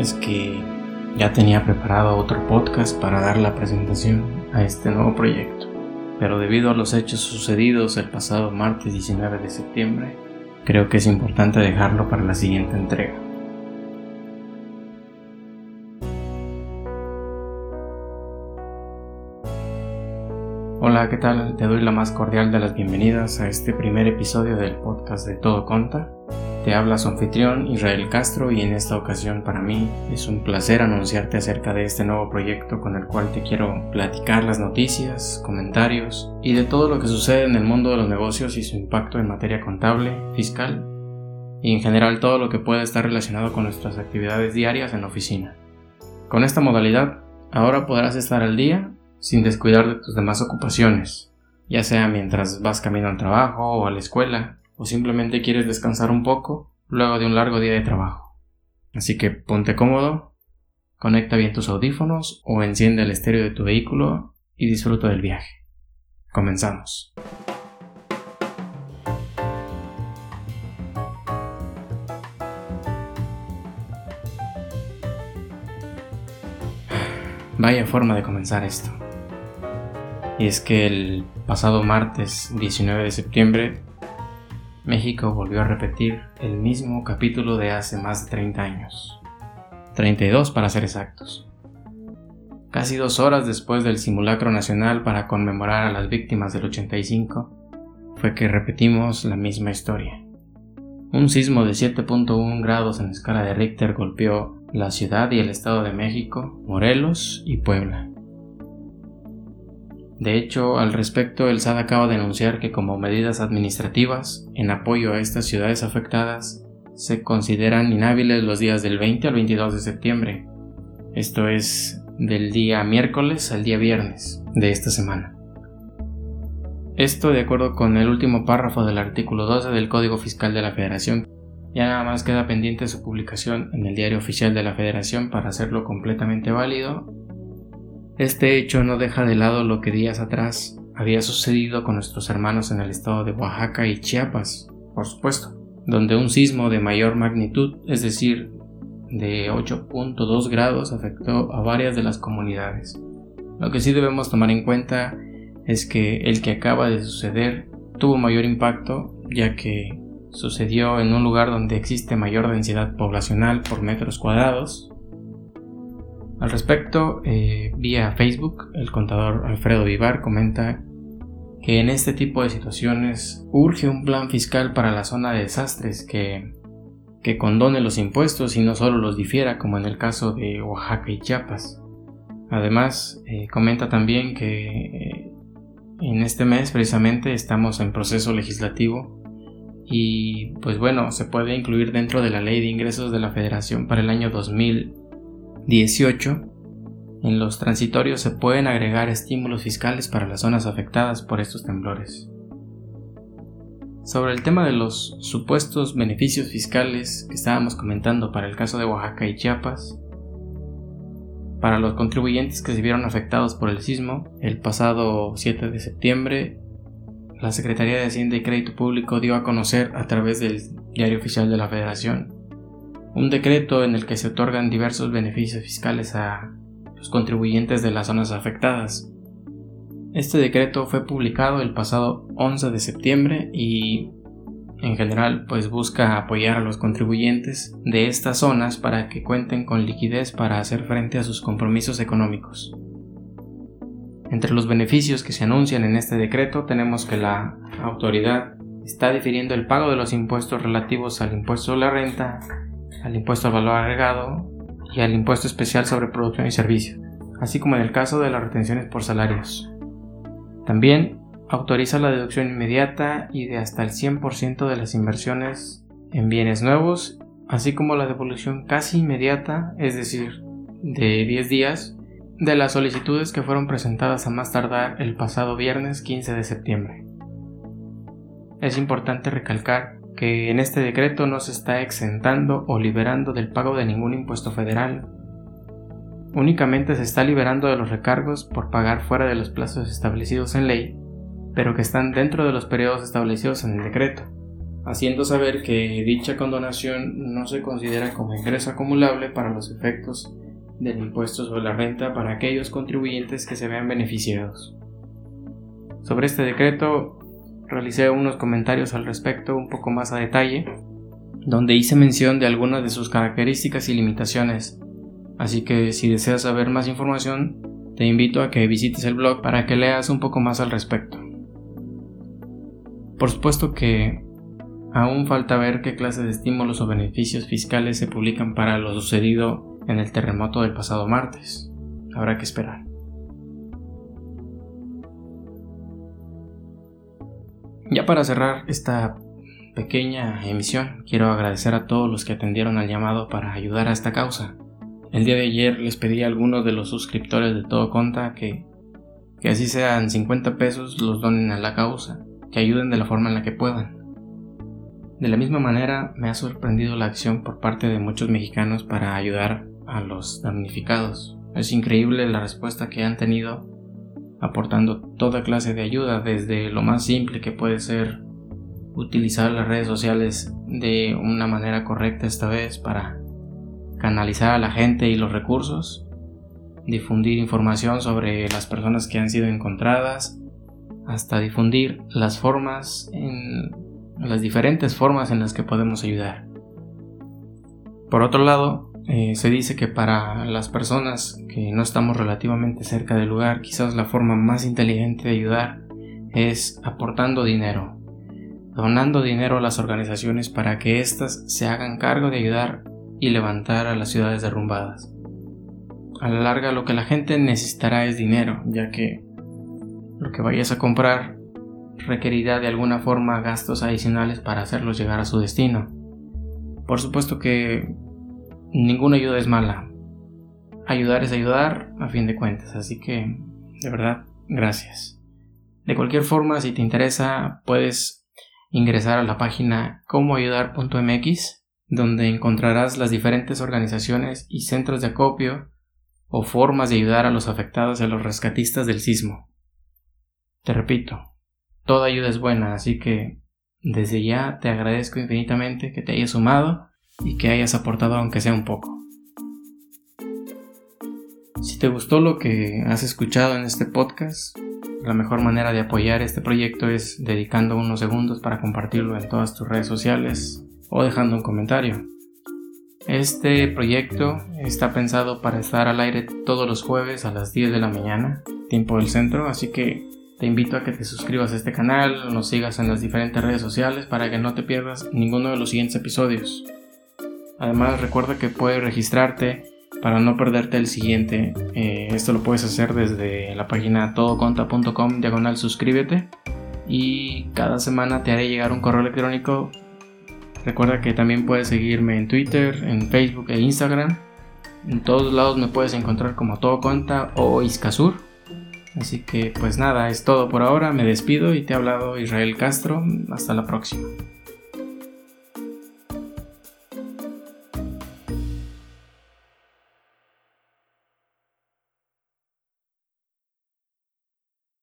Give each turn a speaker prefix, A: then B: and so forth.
A: Es que ya tenía preparado otro podcast para dar la presentación a este nuevo proyecto, pero debido a los hechos sucedidos el pasado martes 19 de septiembre, creo que es importante dejarlo para la siguiente entrega. Hola, ¿qué tal? Te doy la más cordial de las bienvenidas a este primer episodio del podcast de Todo Conta. Te habla su anfitrión Israel Castro y en esta ocasión para mí es un placer anunciarte acerca de este nuevo proyecto con el cual te quiero platicar las noticias, comentarios y de todo lo que sucede en el mundo de los negocios y su impacto en materia contable, fiscal y en general todo lo que pueda estar relacionado con nuestras actividades diarias en la oficina. Con esta modalidad, ahora podrás estar al día sin descuidar de tus demás ocupaciones, ya sea mientras vas camino al trabajo o a la escuela, o simplemente quieres descansar un poco luego de un largo día de trabajo. Así que ponte cómodo, conecta bien tus audífonos o enciende el estéreo de tu vehículo y disfruta del viaje. Comenzamos. Vaya forma de comenzar esto. Y es que el pasado martes 19 de septiembre, México volvió a repetir el mismo capítulo de hace más de 30 años. 32 para ser exactos. Casi dos horas después del simulacro nacional para conmemorar a las víctimas del 85, fue que repetimos la misma historia. Un sismo de 7.1 grados en escala de Richter golpeó la ciudad y el Estado de México, Morelos y Puebla. De hecho, al respecto, el SAD acaba de anunciar que como medidas administrativas en apoyo a estas ciudades afectadas, se consideran inhábiles los días del 20 al 22 de septiembre. Esto es del día miércoles al día viernes de esta semana. Esto de acuerdo con el último párrafo del artículo 12 del Código Fiscal de la Federación. Ya nada más queda pendiente su publicación en el Diario Oficial de la Federación para hacerlo completamente válido este hecho no deja de lado lo que días atrás había sucedido con nuestros hermanos en el estado de Oaxaca y Chiapas, por supuesto, donde un sismo de mayor magnitud, es decir, de 8.2 grados, afectó a varias de las comunidades. Lo que sí debemos tomar en cuenta es que el que acaba de suceder tuvo mayor impacto ya que sucedió en un lugar donde existe mayor densidad poblacional por metros cuadrados, al respecto, eh, vía Facebook, el contador Alfredo Vivar comenta que en este tipo de situaciones urge un plan fiscal para la zona de desastres que, que condone los impuestos y no solo los difiera como en el caso de Oaxaca y Chiapas. Además, eh, comenta también que eh, en este mes precisamente estamos en proceso legislativo y pues bueno, se puede incluir dentro de la ley de ingresos de la federación para el año 2000 18. En los transitorios se pueden agregar estímulos fiscales para las zonas afectadas por estos temblores. Sobre el tema de los supuestos beneficios fiscales que estábamos comentando para el caso de Oaxaca y Chiapas, para los contribuyentes que se vieron afectados por el sismo, el pasado 7 de septiembre, la Secretaría de Hacienda y Crédito Público dio a conocer a través del Diario Oficial de la Federación un decreto en el que se otorgan diversos beneficios fiscales a los contribuyentes de las zonas afectadas. Este decreto fue publicado el pasado 11 de septiembre y en general pues busca apoyar a los contribuyentes de estas zonas para que cuenten con liquidez para hacer frente a sus compromisos económicos. Entre los beneficios que se anuncian en este decreto tenemos que la autoridad está difiriendo el pago de los impuestos relativos al impuesto de la renta, al impuesto al valor agregado y al impuesto especial sobre producción y servicios, así como en el caso de las retenciones por salarios. También autoriza la deducción inmediata y de hasta el 100% de las inversiones en bienes nuevos, así como la devolución casi inmediata, es decir, de 10 días, de las solicitudes que fueron presentadas a más tardar el pasado viernes 15 de septiembre. Es importante recalcar que en este decreto no se está exentando o liberando del pago de ningún impuesto federal. Únicamente se está liberando de los recargos por pagar fuera de los plazos establecidos en ley, pero que están dentro de los periodos establecidos en el decreto. haciendo saber que dicha condonación no se considera como ingreso acumulable para los efectos del impuesto sobre la renta para aquellos contribuyentes que se vean beneficiados. Sobre este decreto realicé unos comentarios al respecto un poco más a detalle, donde hice mención de algunas de sus características y limitaciones, así que si deseas saber más información, te invito a que visites el blog para que leas un poco más al respecto. Por supuesto que aún falta ver qué clase de estímulos o beneficios fiscales se publican para lo sucedido en el terremoto del pasado martes. Habrá que esperar. Ya para cerrar esta pequeña emisión, quiero agradecer a todos los que atendieron al llamado para ayudar a esta causa. El día de ayer les pedí a algunos de los suscriptores de Todo Conta que, que así sean 50 pesos los donen a la causa, que ayuden de la forma en la que puedan. De la misma manera, me ha sorprendido la acción por parte de muchos mexicanos para ayudar a los damnificados. Es increíble la respuesta que han tenido aportando toda clase de ayuda, desde lo más simple que puede ser utilizar las redes sociales de una manera correcta esta vez para canalizar a la gente y los recursos, difundir información sobre las personas que han sido encontradas, hasta difundir las formas las diferentes formas en las que podemos ayudar. Por otro lado, eh, se dice que para las personas que no estamos relativamente cerca del lugar, quizás la forma más inteligente de ayudar es aportando dinero, donando dinero a las organizaciones para que éstas se hagan cargo de ayudar y levantar a las ciudades derrumbadas. A la larga lo que la gente necesitará es dinero, ya que lo que vayas a comprar requerirá de alguna forma gastos adicionales para hacerlos llegar a su destino. Por supuesto que ninguna ayuda es mala. Ayudar es ayudar a fin de cuentas, así que de verdad, gracias. De cualquier forma, si te interesa, puedes ingresar a la página comoayudar.mx, donde encontrarás las diferentes organizaciones y centros de acopio o formas de ayudar a los afectados y a los rescatistas del sismo. Te repito, toda ayuda es buena, así que desde ya te agradezco infinitamente que te hayas sumado y que hayas aportado aunque sea un poco. Si te gustó lo que has escuchado en este podcast, la mejor manera de apoyar este proyecto es dedicando unos segundos para compartirlo en todas tus redes sociales o dejando un comentario. Este proyecto está pensado para estar al aire todos los jueves a las 10 de la mañana, tiempo del centro, así que te invito a que te suscribas a este canal, nos sigas en las diferentes redes sociales para que no te pierdas ninguno de los siguientes episodios. Además recuerda que puedes registrarte para no perderte el siguiente. Eh, esto lo puedes hacer desde la página todoconta.com diagonal suscríbete y cada semana te haré llegar un correo electrónico. Recuerda que también puedes seguirme en Twitter, en Facebook e Instagram. En todos lados me puedes encontrar como Todo o Iscasur. Así que pues nada, es todo por ahora, me despido y te ha hablado Israel Castro. Hasta la próxima.